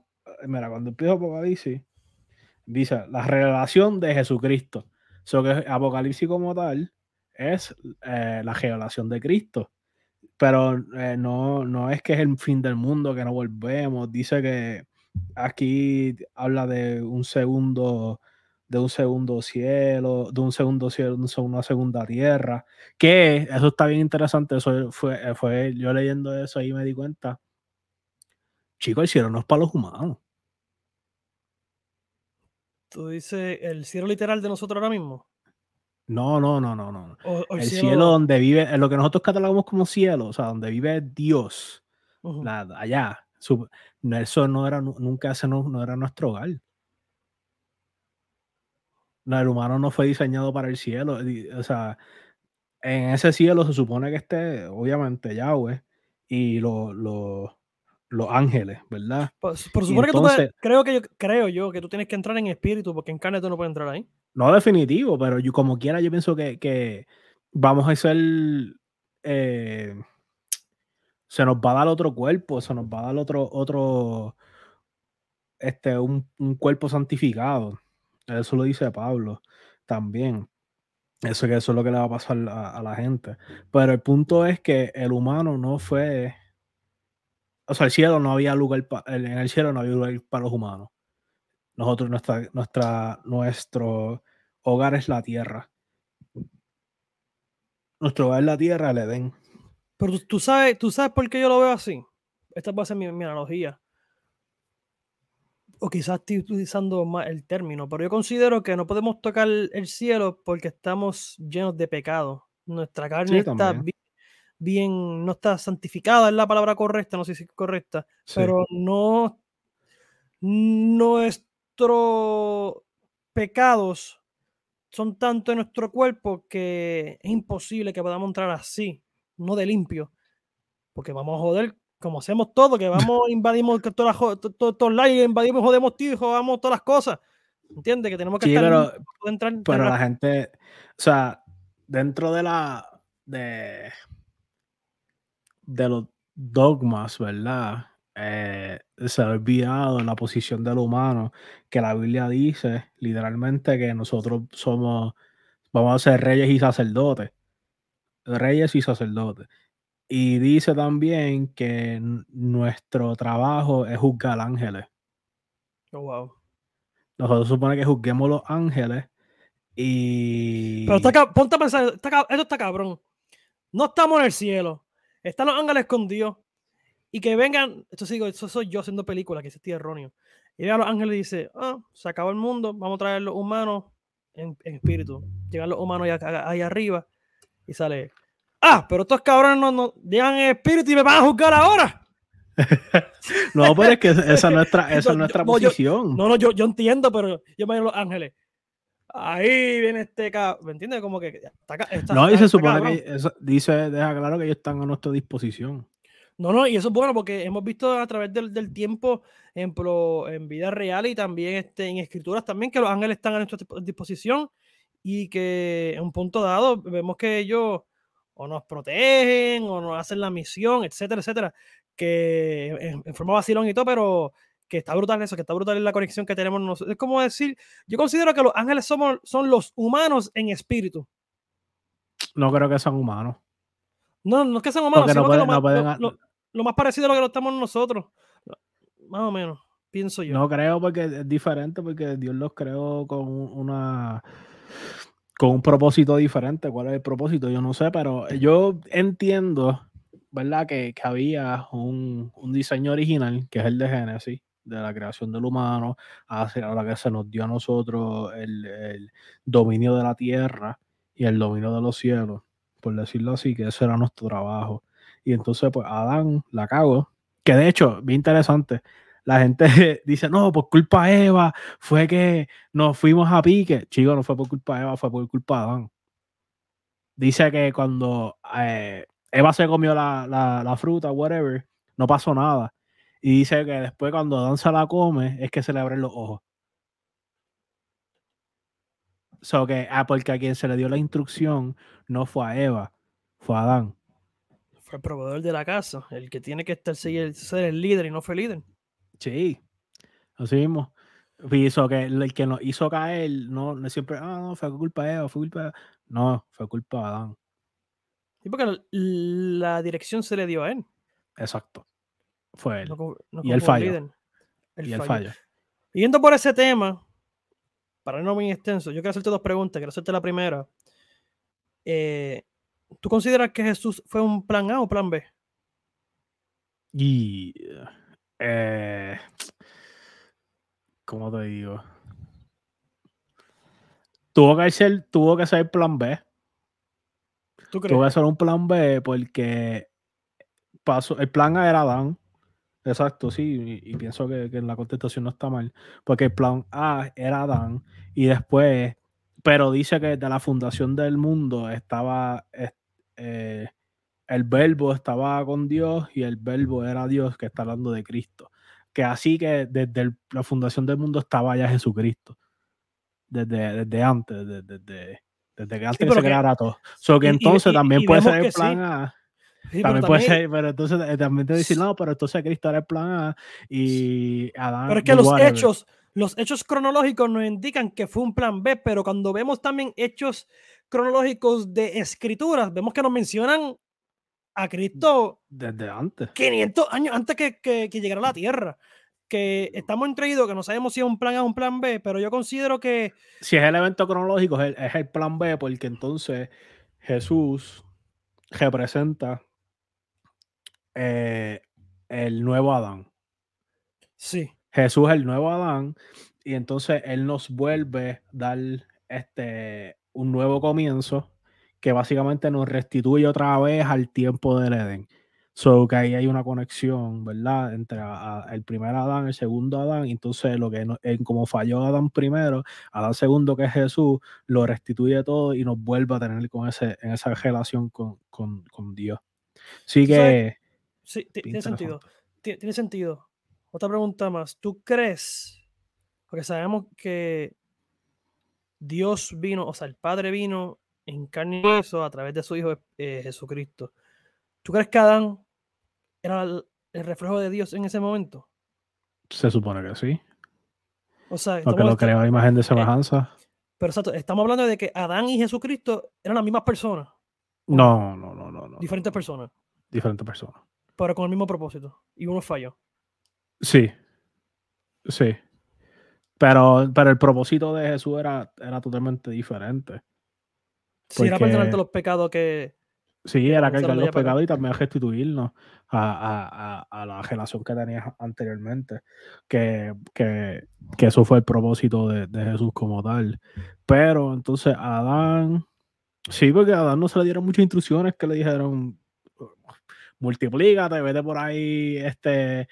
mira, cuando empieza Apocalipsis, dice la revelación de Jesucristo. So que Apocalipsis como tal es eh, la revelación de Cristo. Pero eh, no, no es que es el fin del mundo, que no volvemos. Dice que aquí habla de un segundo, de un segundo cielo, de un segundo cielo, una segunda tierra. Que eso está bien interesante. Eso fue, fue yo leyendo eso ahí me di cuenta. Chicos, el cielo no es para los humanos. Tú dices el cielo literal de nosotros ahora mismo. No, no, no, no, no. el, cielo... donde vive, lo que nosotros catalogamos como cielo, o sea, donde vive Dios, allá. eso no era, nunca ese no, era nuestro hogar. No, el humano no fue diseñado para el cielo. O sea, en ese cielo se supone que esté, obviamente, Yahweh y los los ángeles, ¿verdad? Por, supuesto que tú creo que yo creo yo que tú tienes que entrar en espíritu porque en carne tú no puedes entrar ahí. No definitivo, pero yo como quiera yo pienso que, vamos a ser eh, se nos va a dar otro cuerpo, se nos va a dar otro otro este un, cuerpo santificado. Eso lo dice Pablo también. Eso que eso es lo que le va a pasar a la gente. Pero el punto es que el humano no fue o sea, el cielo no había lugar en el cielo no había lugar para los humanos. Nosotros, nuestra, nuestra, nuestro hogar es la tierra. Nuestro hogar es la tierra, el Edén. Pero tú, sabes, tú sabes por qué yo lo veo así. Esta va a ser mi, analogía. O quizás estoy utilizando más el término, pero yo considero que no podemos tocar el cielo porque estamos llenos de pecado. Nuestra carne está bien no está santificada, es la palabra correcta, no sé si es correcta, pero no nuestros pecados son tanto en nuestro cuerpo que es imposible que podamos entrar así, no de limpio, porque vamos a joder como hacemos todo, que vamos, invadimos todas las, todos los likes, invadimos, jodemos tío, jodamos todas las cosas. ¿Entiendes? Que tenemos que Sí, estar pero, poder entrar- pero la gente, o sea, dentro de la de, de los dogmas, ¿verdad? Eh, se ha olvidado la posición del humano, que la Biblia dice literalmente que nosotros somos, vamos a ser reyes y sacerdotes, reyes y sacerdotes. Y dice también que nuestro trabajo es juzgar ángeles. Oh, wow. Nosotros supone que juzguemos los ángeles y... Pero está, ponte a pensar, está esto está cabrón. No estamos en el cielo. Están los ángeles escondidos. Y que vengan, esto sigo, eso soy yo haciendo película, que estoy erróneo. Y llega a los ángeles y dice, ah, se acabó el mundo, vamos a traer los humanos en, en espíritu. Llegan los humanos ahí arriba y sale, ah, pero estos cabrones no, no llegan en espíritu y me van a juzgar ahora. No, pero es que esa es nuestra, esa es nuestra no, yo- posición. No, no, yo, yo entiendo, pero yo me a los ángeles. Ahí viene este cabrón, ¿me entiendes? Como que está, está- No, y se está supone cabrón. que eso dice, deja claro que ellos están a nuestra disposición. No, no, y eso es bueno porque hemos visto a través del, del tiempo, ejemplo, en vida real y también este, en escrituras también, que los ángeles están a nuestra dispo- disposición y que en un punto dado vemos que ellos o nos protegen o nos hacen la misión, etcétera, etcétera, que en, en forma vacilón y todo, pero que está brutal eso, que está brutal la conexión que tenemos nosotros. Es como decir, yo considero que los ángeles somos, son los humanos en espíritu. No creo que sean humanos. No, no es que sean humanos, no sino que lo pueden- no más, pueden lo- ha- lo- lo más parecido a lo que lo estamos nosotros. Más o menos, pienso yo. No creo porque es diferente, porque Dios los creó con un- una con un propósito diferente. ¿Cuál es el propósito? Yo no sé, pero yo entiendo, ¿verdad? Que, que había un, un diseño original, que es el de Génesis, de la creación del humano, hacia la que se nos dio a nosotros el, el dominio de la tierra y el dominio de los cielos, por decirlo así, que ese era nuestro trabajo. Y entonces, pues Adán la cago, que de hecho, bien interesante, la gente dice, no, por culpa de Eva fue que nos fuimos a pique. Chico, no fue por culpa de Eva, fue por culpa de Adán. Dice que cuando eh, Eva se comió la, la- la fruta, whatever, no pasó nada. Y dice que después cuando Adán se la come, es que se le abren los ojos. So que, ah, porque a quien se le dio la instrucción no fue a Eva, fue a Adán. Fue el proveedor de la casa, el que tiene que estar ser ser el líder y no fue líder. Sí, así mismo. Y Hizo que el el que nos hizo caer, no, no siempre, ah, no, fue culpa de Eva, fue culpa de... No, fue culpa de Adán. Sí, porque la dirección se le dio a él. Exacto. Fue él. no como- no Y él líder. Él y falla. Y Yendo por ese tema, para no muy extenso, yo quiero hacerte dos preguntas. Quiero hacerte la primera. Eh, ¿Tú consideras que Jesús fue un plan A o plan B? Y... Eh, ¿Cómo te digo? Tuvo que ser, tuvo que ser plan B. ¿Tú crees? Tuvo que ser un plan B porque pasó, el plan A era Adán. Exacto, sí, y, y pienso que, que en la contestación no está mal. Porque el plan A era Adán y después, pero dice que de la fundación del mundo estaba es- eh, el verbo estaba con Dios y el verbo era Dios que está hablando de Cristo. Que así que desde el- la fundación del mundo estaba ya Jesucristo. Desde, desde antes, desde, desde, desde que antes que pero se creara todo. So que y- entonces y- también puede ser el sí. plan A. Sí, pero También puede también- ser, pero entonces eh, también te dicen, no, pero entonces Cristo era el plan A y Adán. Pero es que los whatever. hechos, los hechos cronológicos nos indican que fue un plan B, pero cuando vemos también hechos cronológicos de escrituras, vemos que nos mencionan a Cristo Desde antes. 500 años antes que, que- que llegara a la Tierra. Que estamos entreídos, que no sabemos si es un plan A o un plan B, pero yo considero que Si es el evento cronológico, es el, es el plan B, porque entonces Jesús representa eh, el nuevo Adán. sí. Jesús es el nuevo Adán y entonces Él nos vuelve a dar este, un nuevo comienzo que básicamente nos restituye otra vez al tiempo del Edén. So que ahí hay una conexión, ¿verdad? Entre el primer Adán, el segundo Adán, entonces lo que en como falló Adán primero, Adán segundo, que es Jesús, lo restituye todo y nos vuelve a tener con ese, en esa relación con, Dios. Así que. Sí, tiene sentido. Tiene sentido. Otra pregunta más. ¿Tú crees? Porque sabemos que Dios vino, o sea, el Padre vino en carne y hueso a través de su Hijo eh, Jesucristo. ¿Tú crees que Adán era el, reflejo de Dios en ese momento? Se supone que sí. O sea, porque lo creó a imagen de eh, semejanza. pero exacto, estamos hablando de que Adán y Jesucristo eran las mismas personas. No, no, no, no, no. Diferentes personas. Diferentes personas. Pero con el mismo propósito. Y uno falló. Sí. Sí. Pero, pero el propósito de Jesús era, era totalmente diferente. Sí, era perdonarte los pecados que, Sí, era cargar los pecados y también restituirnos a, la relación que tenías anteriormente. Que, eso fue el propósito de, Jesús como tal. Pero entonces Adán, sí, porque a Adán no se le dieron muchas instrucciones que le dijeron, multiplícate, vete por ahí, este,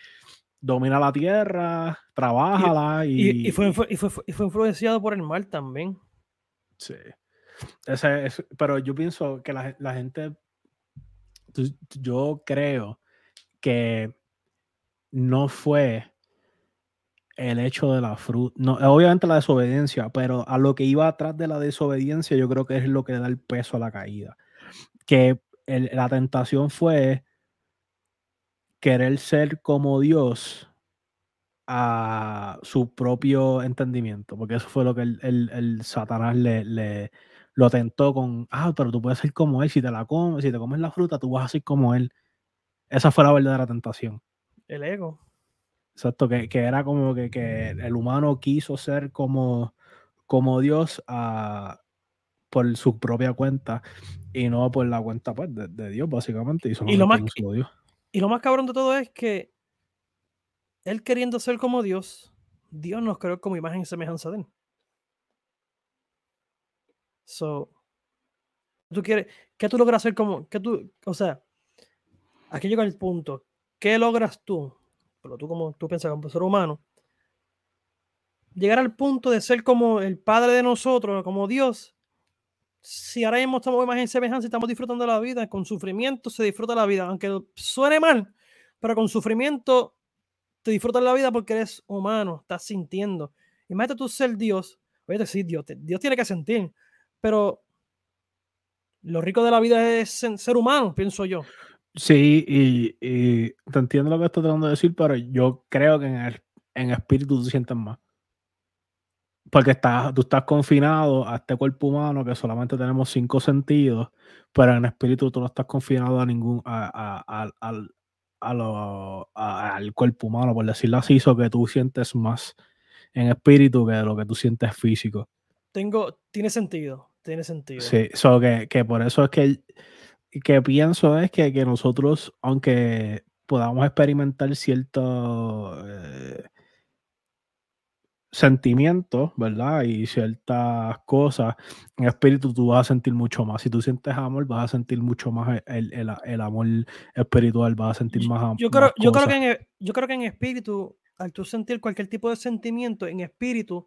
domina la tierra, trabájala. Y, y, fue, y, fue, influenciado por el mal también. Sí. Ese, pero yo pienso que la, la, gente yo creo que no fue el hecho de la fruta, no, obviamente la desobediencia, pero a lo que iba atrás de la desobediencia yo creo que es lo que da el peso a la caída. Que la tentación fue querer ser como Dios a su propio entendimiento, porque eso fue lo que el, Satanás le, lo tentó con, ah, pero tú puedes ser como él, si te la comes, si te comes la fruta, tú vas a ser como él. Esa fue la verdadera tentación. El ego. Exacto, que, era como que, el humano quiso ser como, como Dios ah, por su propia cuenta y no por la cuenta pues, de, Dios, básicamente. Y, lo más, y lo más cabrón de todo es que él queriendo ser como Dios, Dios nos creó como imagen y semejanza de él. So, tú quieres, ¿qué tú logras hacer como, qué tú, o sea, aquí llega el punto, ¿qué logras tú? Pero tú como tú piensas como ser humano, llegar al punto de ser como el Padre de nosotros, como Dios. Si ahora mismo estamos imagen y semejanza y estamos disfrutando la vida, con sufrimiento se disfruta la vida, aunque suene mal, pero con sufrimiento te disfrutas la vida porque eres humano, estás sintiendo. Imagínate tú ser Dios. Oye, sí, Dios, Dios tiene que sentir, pero lo rico de la vida es ser humano, pienso yo. Sí, y, te entiendo lo que estás tratando de decir, pero yo creo que en, el, en espíritu tú sientes más. Porque estás, tú estás confinado a este cuerpo humano que solamente tenemos cinco sentidos, pero en espíritu tú no estás confinado a ningún, a, al cuerpo humano, por decirlo así, eso que tú sientes más en espíritu que lo que tú sientes físico. Tengo, tiene sentido. Tiene sentido. Sí, so que, que, por eso es que, que pienso es que, que nosotros, aunque podamos experimentar ciertos eh, sentimientos, ¿verdad? Y ciertas cosas, en espíritu tú vas a sentir mucho más. Si tú sientes amor, vas a sentir mucho más el, el, el amor espiritual, vas a sentir más amor. Yo creo, yo creo, que en, yo creo que en espíritu, al tú sentir cualquier tipo de sentimiento, en espíritu,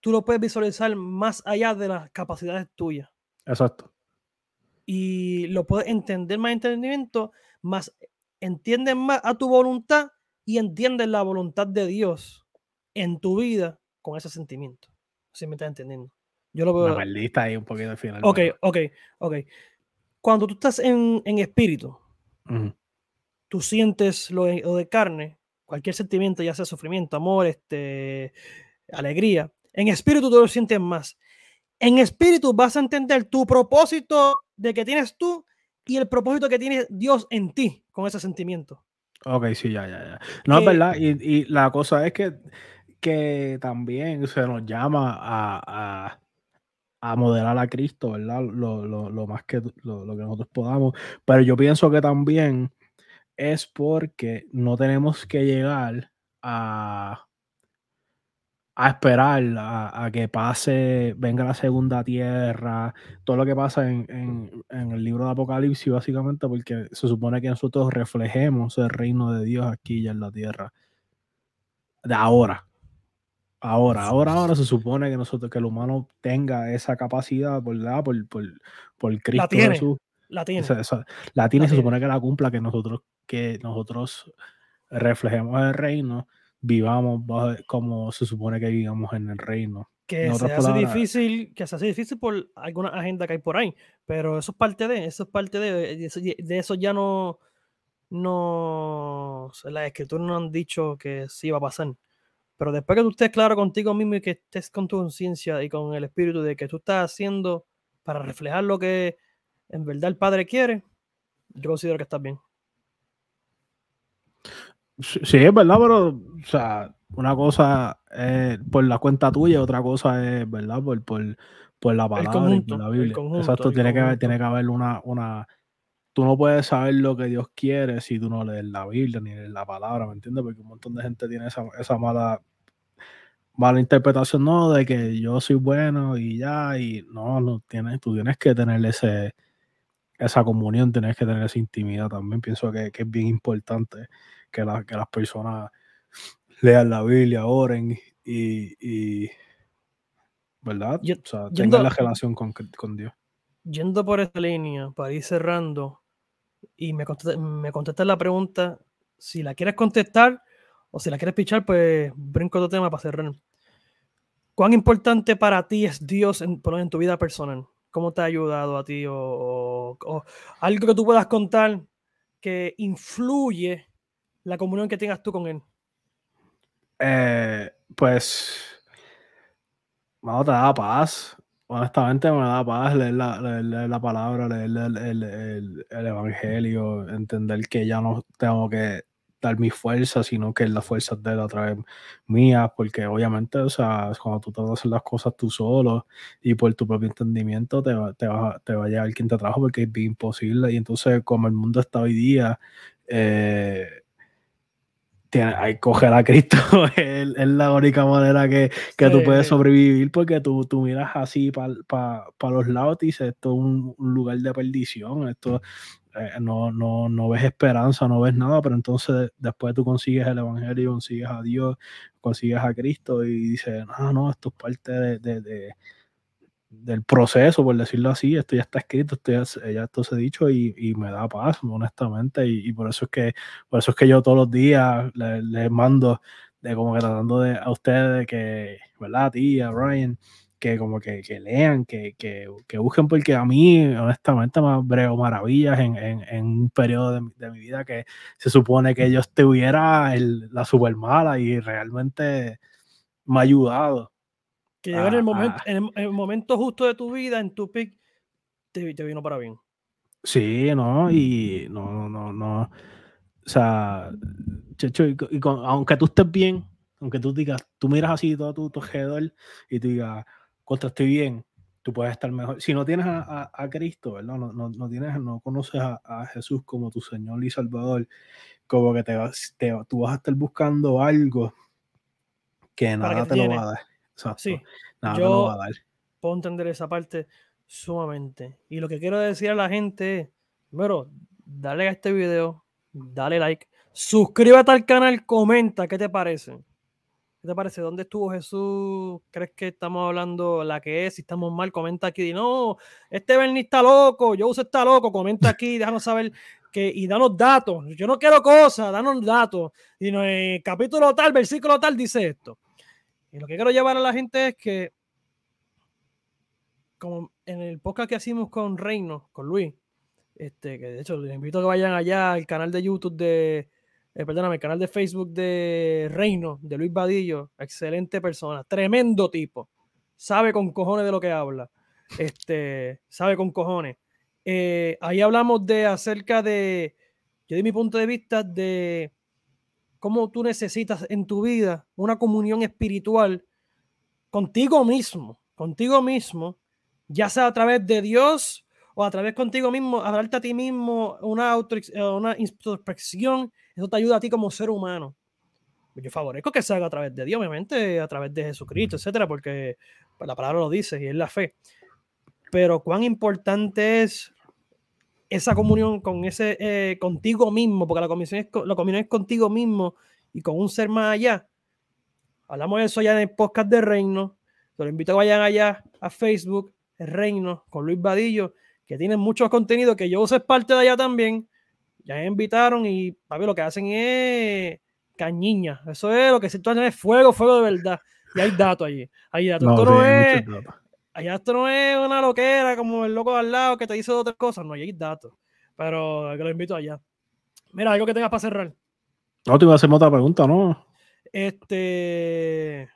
tú lo puedes visualizar más allá de las capacidades tuyas. Exacto. Y lo puedes entender más entendimiento, más entiendes más a tu voluntad y entiendes la voluntad de Dios en tu vida con ese sentimiento. Si me estás entendiendo. Yo lo veo. maldita ahí un poquito al final. Ok, ok, ok. Cuando tú estás en, espíritu, tú sientes lo de, lo de, carne, cualquier sentimiento, ya sea sufrimiento, amor, este, alegría, en espíritu tú lo sientes más. En espíritu vas a entender tu propósito de que tienes tú y el propósito que tiene Dios en ti con ese sentimiento. Ok, sí, ya, ya, ya. No, es verdad. Y, la cosa es que, que también se nos llama a, a, modelar a Cristo, ¿verdad? Lo, más que lo, que nosotros podamos. Pero yo pienso que también es porque no tenemos que llegar a a esperar a, que pase, venga la segunda tierra, todo lo que pasa en, el libro de Apocalipsis, básicamente, porque se supone que nosotros reflejemos el reino de Dios aquí ya en la tierra. De ahora. Ahora, ahora, ahora se supone que nosotros, que el humano tenga esa capacidad, ¿verdad? Por, por, por Cristo la tiene, Jesús. La tiene. la tiene, se supone que la cumpla, que nosotros, que nosotros reflejemos el reino vivamos como se supone que vivamos en el reino. Que se hace difícil, que se hace difícil por alguna agenda que hay por ahí, pero eso es parte de, eso es parte de, de eso, ya no, no, las escrituras no han dicho que sí va a pasar. Pero después que tú estés claro contigo mismo y que estés con tu conciencia y con el espíritu de que tú estás haciendo para reflejar lo que en verdad el Padre quiere, yo considero que estás bien. Sí, es verdad, pero, o sea, una cosa es por la cuenta tuya, otra cosa es, ¿verdad? Por, por, por la palabra y por la Biblia. Exacto, tiene que, haber, tiene que haber una, una. Tú no puedes saber lo que Dios quiere si tú no lees la Biblia ni lees la palabra, ¿me entiendes? Porque un montón de gente tiene esa, esa mala, mala interpretación, no, de que yo soy bueno y ya, y no, no tienes, tú tienes que tener ese, esa comunión, tienes que tener esa intimidad también. Pienso que, que es bien importante que, que las personas lean la Biblia, oren y, ¿verdad? o sea, tengan la relación con, Dios. Yendo por esta línea, para ir cerrando, y me contestas me la pregunta, si la quieres contestar o si la quieres pichar, pues brinco otro tema para cerrar. ¿Cuán importante para ti es Dios en, en tu vida personal? ¿Cómo te ha ayudado a ti? o algo que tú puedas contar que influye la comunión que tengas tú con Él? Eh, pues, no, te da paz. Honestamente me da paz leer la, la palabra, leer el, el, Evangelio, entender que ya no tengo que dar mi fuerza, sino que la fuerza de él a través mía, porque obviamente, o sea, cuando tú vas a hacer las cosas tú solo y por tu propio entendimiento te va, te va, te va a llegar quien te trajo porque es imposible. Y entonces, como el mundo está hoy día, eh, hay coger a Cristo, es, la única manera que, que tú puedes sobrevivir porque tú, tú miras así para pa, los lados y dices, esto es un, lugar de perdición, esto eh, no, no, no, ves esperanza, no ves nada, pero entonces después tú consigues el Evangelio, consigues a Dios, consigues a Cristo y dices, no, no, esto es parte de del proceso, por decirlo así, esto ya está escrito, esto ya, esto se ha dicho y, me da paz, honestamente, y, por eso es que por eso es que yo todos los días les, mando de como que tratando de a ustedes que, ¿verdad? A ti, a Ryan, que como que, que lean, que, que, que, busquen, porque a mí, honestamente, me brego maravillas en, en, un periodo de, de, mi vida que se supone que yo estuviera el, la super mala y realmente me ha ayudado que llegó en, el momento, en, el, momento justo de tu vida, en tu pick, te, te vino para bien. Sí, no, y no, no, no. O sea, checho, y, aunque tú estés bien, aunque tú digas, tú miras así todo tu, tu alrededor y tú digas, contra estoy bien, tú puedes estar mejor. Si no tienes a, a, Cristo, ¿verdad? No, no, no, tienes, no conoces a, a, Jesús como tu Señor y Salvador, como que te, te, tú vas a estar buscando algo que nada te lo va a dar. Sí, yo puedo entender esa parte sumamente. Y lo que quiero decir a la gente es, primero, dale a este video, dale like, suscríbete al canal, comenta qué te parece. ¿Qué te parece? ¿Dónde estuvo Jesús? ¿Crees que estamos hablando la que es? Si estamos mal, comenta aquí. No, este Bernie está loco, yo uso está loco, comenta aquí, déjanos saber que, y danos datos. Yo no quiero cosas, danos datos. Y no, capítulo tal, versículo tal dice esto. Y lo que quiero llevar a la gente es que, como en el podcast que hicimos con Reino, con Luis, este, que de hecho les invito a que vayan allá al canal de YouTube de, eh, perdóname, el canal de Facebook de Reino, de Luis Vadillo, excelente persona, tremendo tipo, sabe con cojones de lo que habla, este, sabe con cojones. Eh, ahí hablamos de acerca de, yo di mi punto de vista de cómo tú necesitas en tu vida una comunión espiritual contigo mismo, contigo mismo, ya sea a través de Dios o a través contigo mismo, hablarte a ti mismo, una, auto, una introspección, eso te ayuda a ti como ser humano. yo favorezco que se haga a través de Dios, obviamente, a través de Jesucristo, etcétera, porque la palabra lo dice y es la fe. Pero cuán importante es esa comunión con ese eh, contigo mismo, porque la, comisión es, la comunión es contigo mismo y con un ser más allá. Hablamos de eso ya en el podcast de Reino. Los invito a que vayan allá a Facebook, el Reino, con Luis Vadillo, que tienen muchos contenidos que yo soy parte de allá también. Ya me invitaron y, papi, lo que hacen es cañiña. Eso es lo que se es fuego, fuego de verdad. Y hay datos allí. Hay datos. esto no es, allá esto no es una loquera como el loco de al lado que te dice otras cosas. No, hay datos. Pero que lo invito allá. Mira, algo que tengas para cerrar. No, te iba a hacer otra pregunta, ¿no? Este.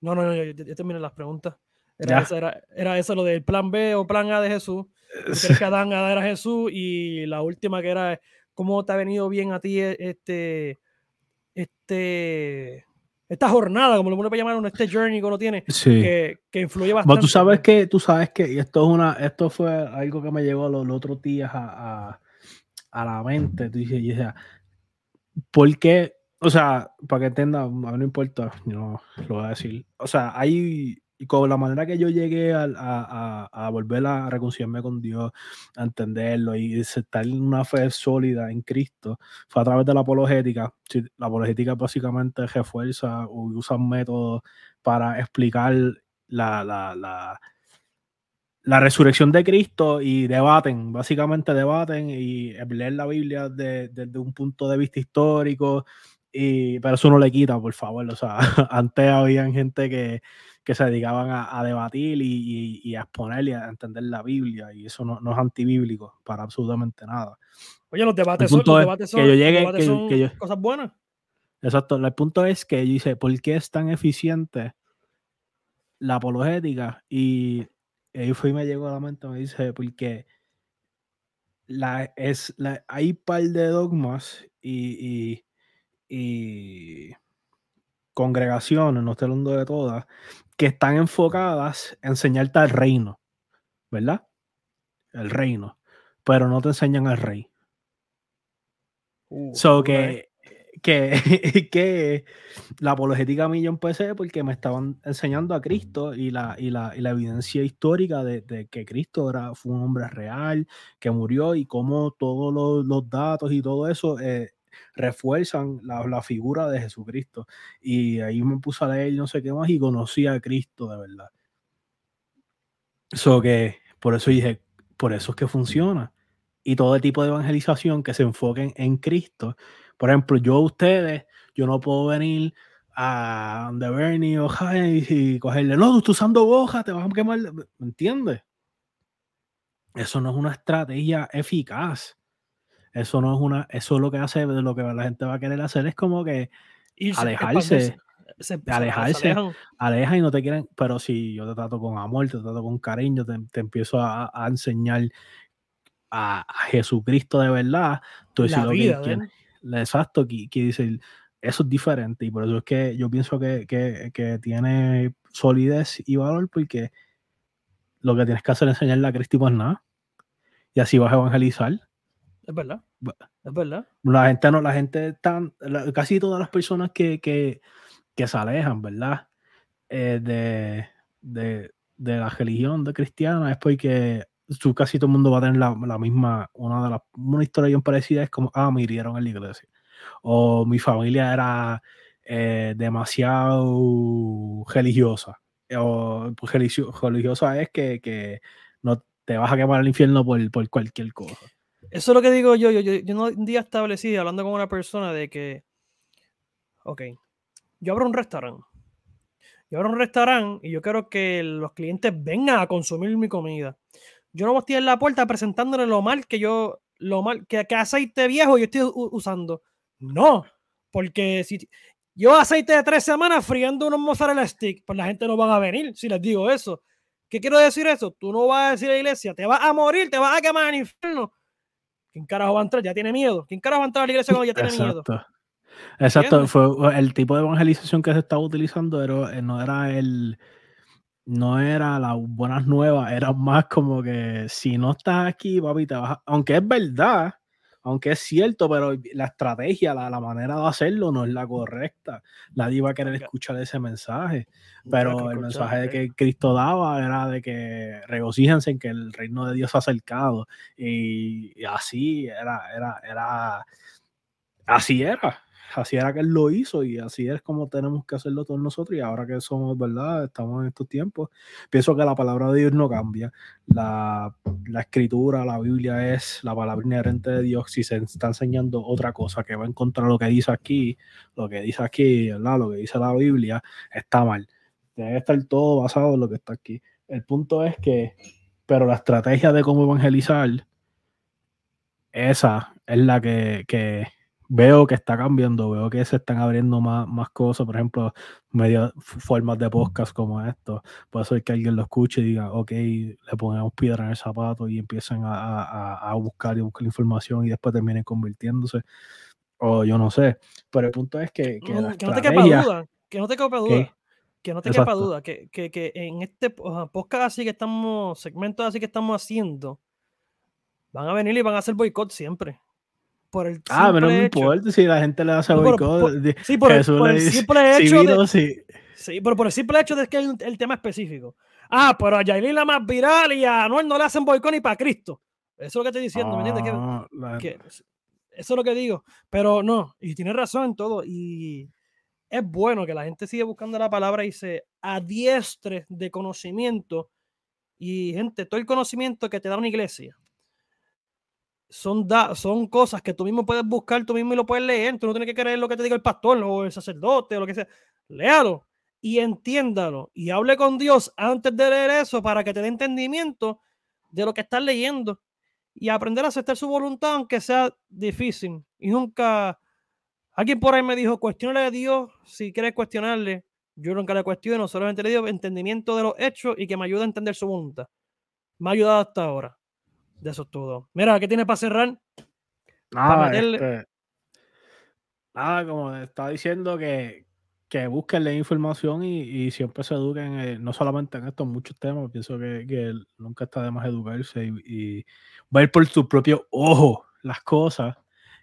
No, no, no, ya, terminé las preguntas. Era, era, era, eso lo del plan B o plan A de Jesús. que Adán era Jesús. Y la última que era cómo te ha venido bien a ti este este, esta jornada, como lo uno puede llamar, este journey que uno tiene, que, que, influye bastante. tú sabes que, tú sabes que, y esto es una, esto fue algo que me llegó los, otros días a, a, la mente. Tú dices, y sea, ¿por qué? O sea, para que entienda, a no importa, no lo voy a decir. O sea, hay y con la manera que yo llegué a, a, a, volver a reconciliarme con Dios, a entenderlo y estar en una fe sólida en Cristo, fue a través de la apologética. La apologética básicamente refuerza o usa métodos para explicar la, la, la, la, resurrección de Cristo y debaten, básicamente debaten y leer la Biblia desde un punto de vista histórico. Y, pero eso no le quita, por favor. O sea, antes había gente que que se dedicaban a, debatir y, a exponer y a entender la Biblia, y eso no, es antibíblico para absolutamente nada. Oye, los debates son, cosas buenas. Exacto, el punto es que yo dice, ¿por qué es tan eficiente la apologética? Y ahí fue y me llegó a la mente, me dice, porque la, es, la, hay un par de dogmas y, y, congregaciones, no estoy hablando de todas, que están enfocadas en enseñarte al reino, ¿verdad? El reino, pero no te enseñan al rey. Uh, so que, que, que, la apologética a mí yo empecé porque me estaban enseñando a Cristo y la, y la, y la evidencia histórica de, de, que Cristo era, fue un hombre real, que murió y cómo todos los, los datos y todo eso eh, refuerzan la, figura de Jesucristo. Y ahí me puse a leer no sé qué más y conocí a Cristo de verdad. Eso que, por eso dije, por eso es que funciona. Y todo tipo de evangelización que se enfoquen en Cristo. Por ejemplo, yo ustedes, yo no puedo venir a de Bernie o y cogerle, no, tú estás usando hoja, te vas a quemar. ¿Me entiendes? Eso no es una estrategia eficaz. Eso no es una, eso es lo que hace, lo que la gente va a querer hacer es como que alejarse, alejarse, aleja y no te quieren, pero si yo te trato con amor, te trato con cariño, te, empiezo a, enseñar a, Jesucristo de verdad, tú la vida, que, exacto, que, que, dice, eso es diferente y por eso es que yo pienso que, que, tiene solidez y valor porque lo que tienes que hacer es enseñarle a Cristo y pues nada. Y así vas a evangelizar. Es verdad. Es verdad. La gente no, la gente están, casi todas las personas que, que, que se alejan, ¿verdad? Eh, de, de, de, la religión de cristiana es porque su, casi todo el mundo va a tener la, la, misma, una de las, una historia bien parecida es como, ah, me hirieron en la iglesia. O mi familia era eh, demasiado religiosa. O pues, religiosa es que, que, no te vas a quemar al infierno por, por cualquier cosa. Eso es lo que digo yo. Yo, yo, un día establecí hablando con una persona de que, ok, yo abro un restaurante. Yo abro un restaurante y yo quiero que los clientes vengan a consumir mi comida. Yo no voy a estar en la puerta presentándole lo mal que yo, lo mal, que, que aceite viejo yo estoy usando. No, porque si yo aceite de tres semanas friando unos mozzarella stick, pues la gente no va a venir si les digo eso. ¿Qué quiero decir eso? Tú no vas a decir a la iglesia, te vas a morir, te vas a quemar el infierno ¿Quién carajo va a entrar? Ya tiene miedo. ¿Quién carajo va a entrar a la iglesia cuando ya tiene miedo? Exacto, fue el tipo de evangelización que se estaba utilizando era, eh, no era el no era las buenas nuevas, era más como que si no estás aquí, papi, te vas a... aunque es verdad, aunque es cierto, pero la estrategia, la, la, manera de hacerlo no es la correcta. Nadie va a querer escuchar ese mensaje. Pero el mensaje de que Cristo daba era de que regocíjense en que el reino de Dios ha acercado. Y, y así era, era, era, así era así era que él lo hizo y así es como tenemos que hacerlo todos nosotros y ahora que somos, ¿verdad? Estamos en estos tiempos, pienso que la palabra de Dios no cambia, la, la escritura, la Biblia es la palabra inherente de Dios, si se está enseñando otra cosa que va en contra de lo que dice aquí, lo que dice aquí, ¿verdad? Lo que dice la Biblia, está mal. Debe estar todo basado en lo que está aquí. El punto es que, pero la estrategia de cómo evangelizar, esa es la que, que veo que está cambiando, veo que se están abriendo más, más cosas, por ejemplo, medias formas de podcast como esto. Puede ser que alguien lo escuche y diga, ok, le ponemos piedra en el zapato y empiezan a, a, buscar y buscar información y después terminen convirtiéndose. O yo no sé. Pero el punto es que. Que, no, te quepa duda. Que no te quepa duda. Que no te quepa duda. Que, que, que en este podcast así que estamos, segmentos así que estamos haciendo, van a venir y van a hacer boicot siempre por el Ah, pero no me importa si la gente le hace boicot. sí, por el, simple hecho. de, sí. pero por el simple hecho de que el, el tema específico. Ah, pero a Yailin la más viral y a Anuel no le hacen boicot ni para Cristo. Eso es lo que estoy diciendo, ¿me entiendes? Que, ah, eso es lo que digo. Pero no, y tiene razón en todo. Y es bueno que la gente siga buscando la palabra y se adiestre de conocimiento. Y gente, todo el conocimiento que te da una iglesia, son, son cosas que tú mismo puedes buscar, tú mismo lo puedes leer. Tú no tienes que creer lo que te diga el pastor o el sacerdote o lo que sea. Léalo y entiéndalo y hable con Dios antes de leer eso para que te dé entendimiento de lo que estás leyendo y aprender a aceptar su voluntad, aunque sea difícil. Y nunca. Alguien por ahí me dijo: cuestionale a Dios si quieres cuestionarle. Yo nunca le cuestiono, solamente le digo entendimiento de los hechos y que me ayude a entender su voluntad. Me ha ayudado hasta ahora. De eso es todo. Mira, ¿qué tiene para cerrar? Nada, este, nada, como estaba diciendo que, que busquen la información y, siempre se eduquen, eh, no solamente en estos muchos temas, pienso que, nunca está de más educarse y, ver por tu propio ojo las cosas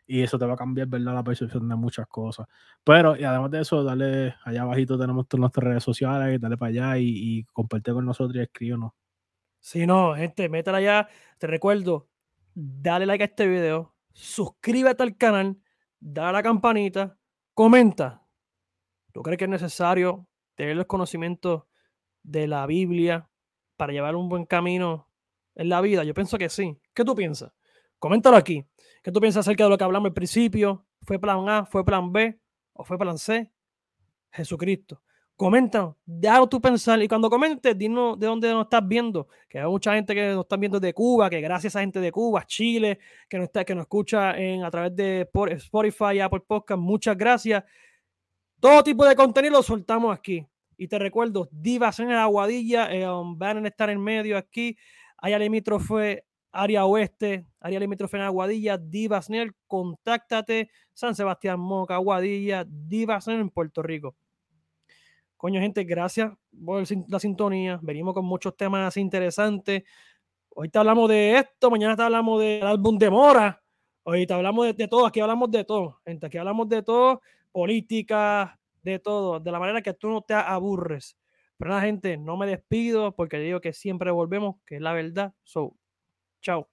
y eso te va a cambiar, ¿verdad? La percepción de muchas cosas. Pero, y además de eso, dale, allá abajito tenemos todas nuestras redes sociales, dale para allá y, y comparte con nosotros y escríbenos. Si no, gente, métela ya. Te recuerdo, dale like a este video, suscríbete al canal, dale a la campanita, comenta. ¿Tú crees que es necesario tener los conocimientos de la Biblia para llevar un buen camino en la vida? Yo pienso que sí. ¿Qué tú piensas? Coméntalo aquí. ¿Qué tú piensas acerca de lo que hablamos al principio? ¿Fue plan A? ¿Fue plan B? ¿O fue plan C? Jesucristo. Comenta, déjalo tu pensar y cuando comentes, dinos de dónde nos estás viendo. Que hay mucha gente que nos está viendo de Cuba, que gracias a gente de Cuba, Chile, que nos, está, que nos escucha en, a través de Spotify, Apple Podcast. Muchas gracias. Todo tipo de contenido lo soltamos aquí. Y te recuerdo, Divas en el Aguadilla, eh, um, van a estar en medio aquí. Área limítrofe, área oeste, área limítrofe en Aguadilla, Divas Nel, contáctate. San Sebastián Moca, Aguadilla, Divas en Puerto Rico. Coño, gente, gracias por la sintonía. Venimos con muchos temas interesantes. Hoy te hablamos de esto, mañana te hablamos del álbum de Mora. Hoy te hablamos de, todo, aquí hablamos de todo. Aquí hablamos de todo, política, de todo, de la manera que tú no te aburres. Pero nada, gente, no me despido porque digo que siempre volvemos, que es la verdad. So, chao.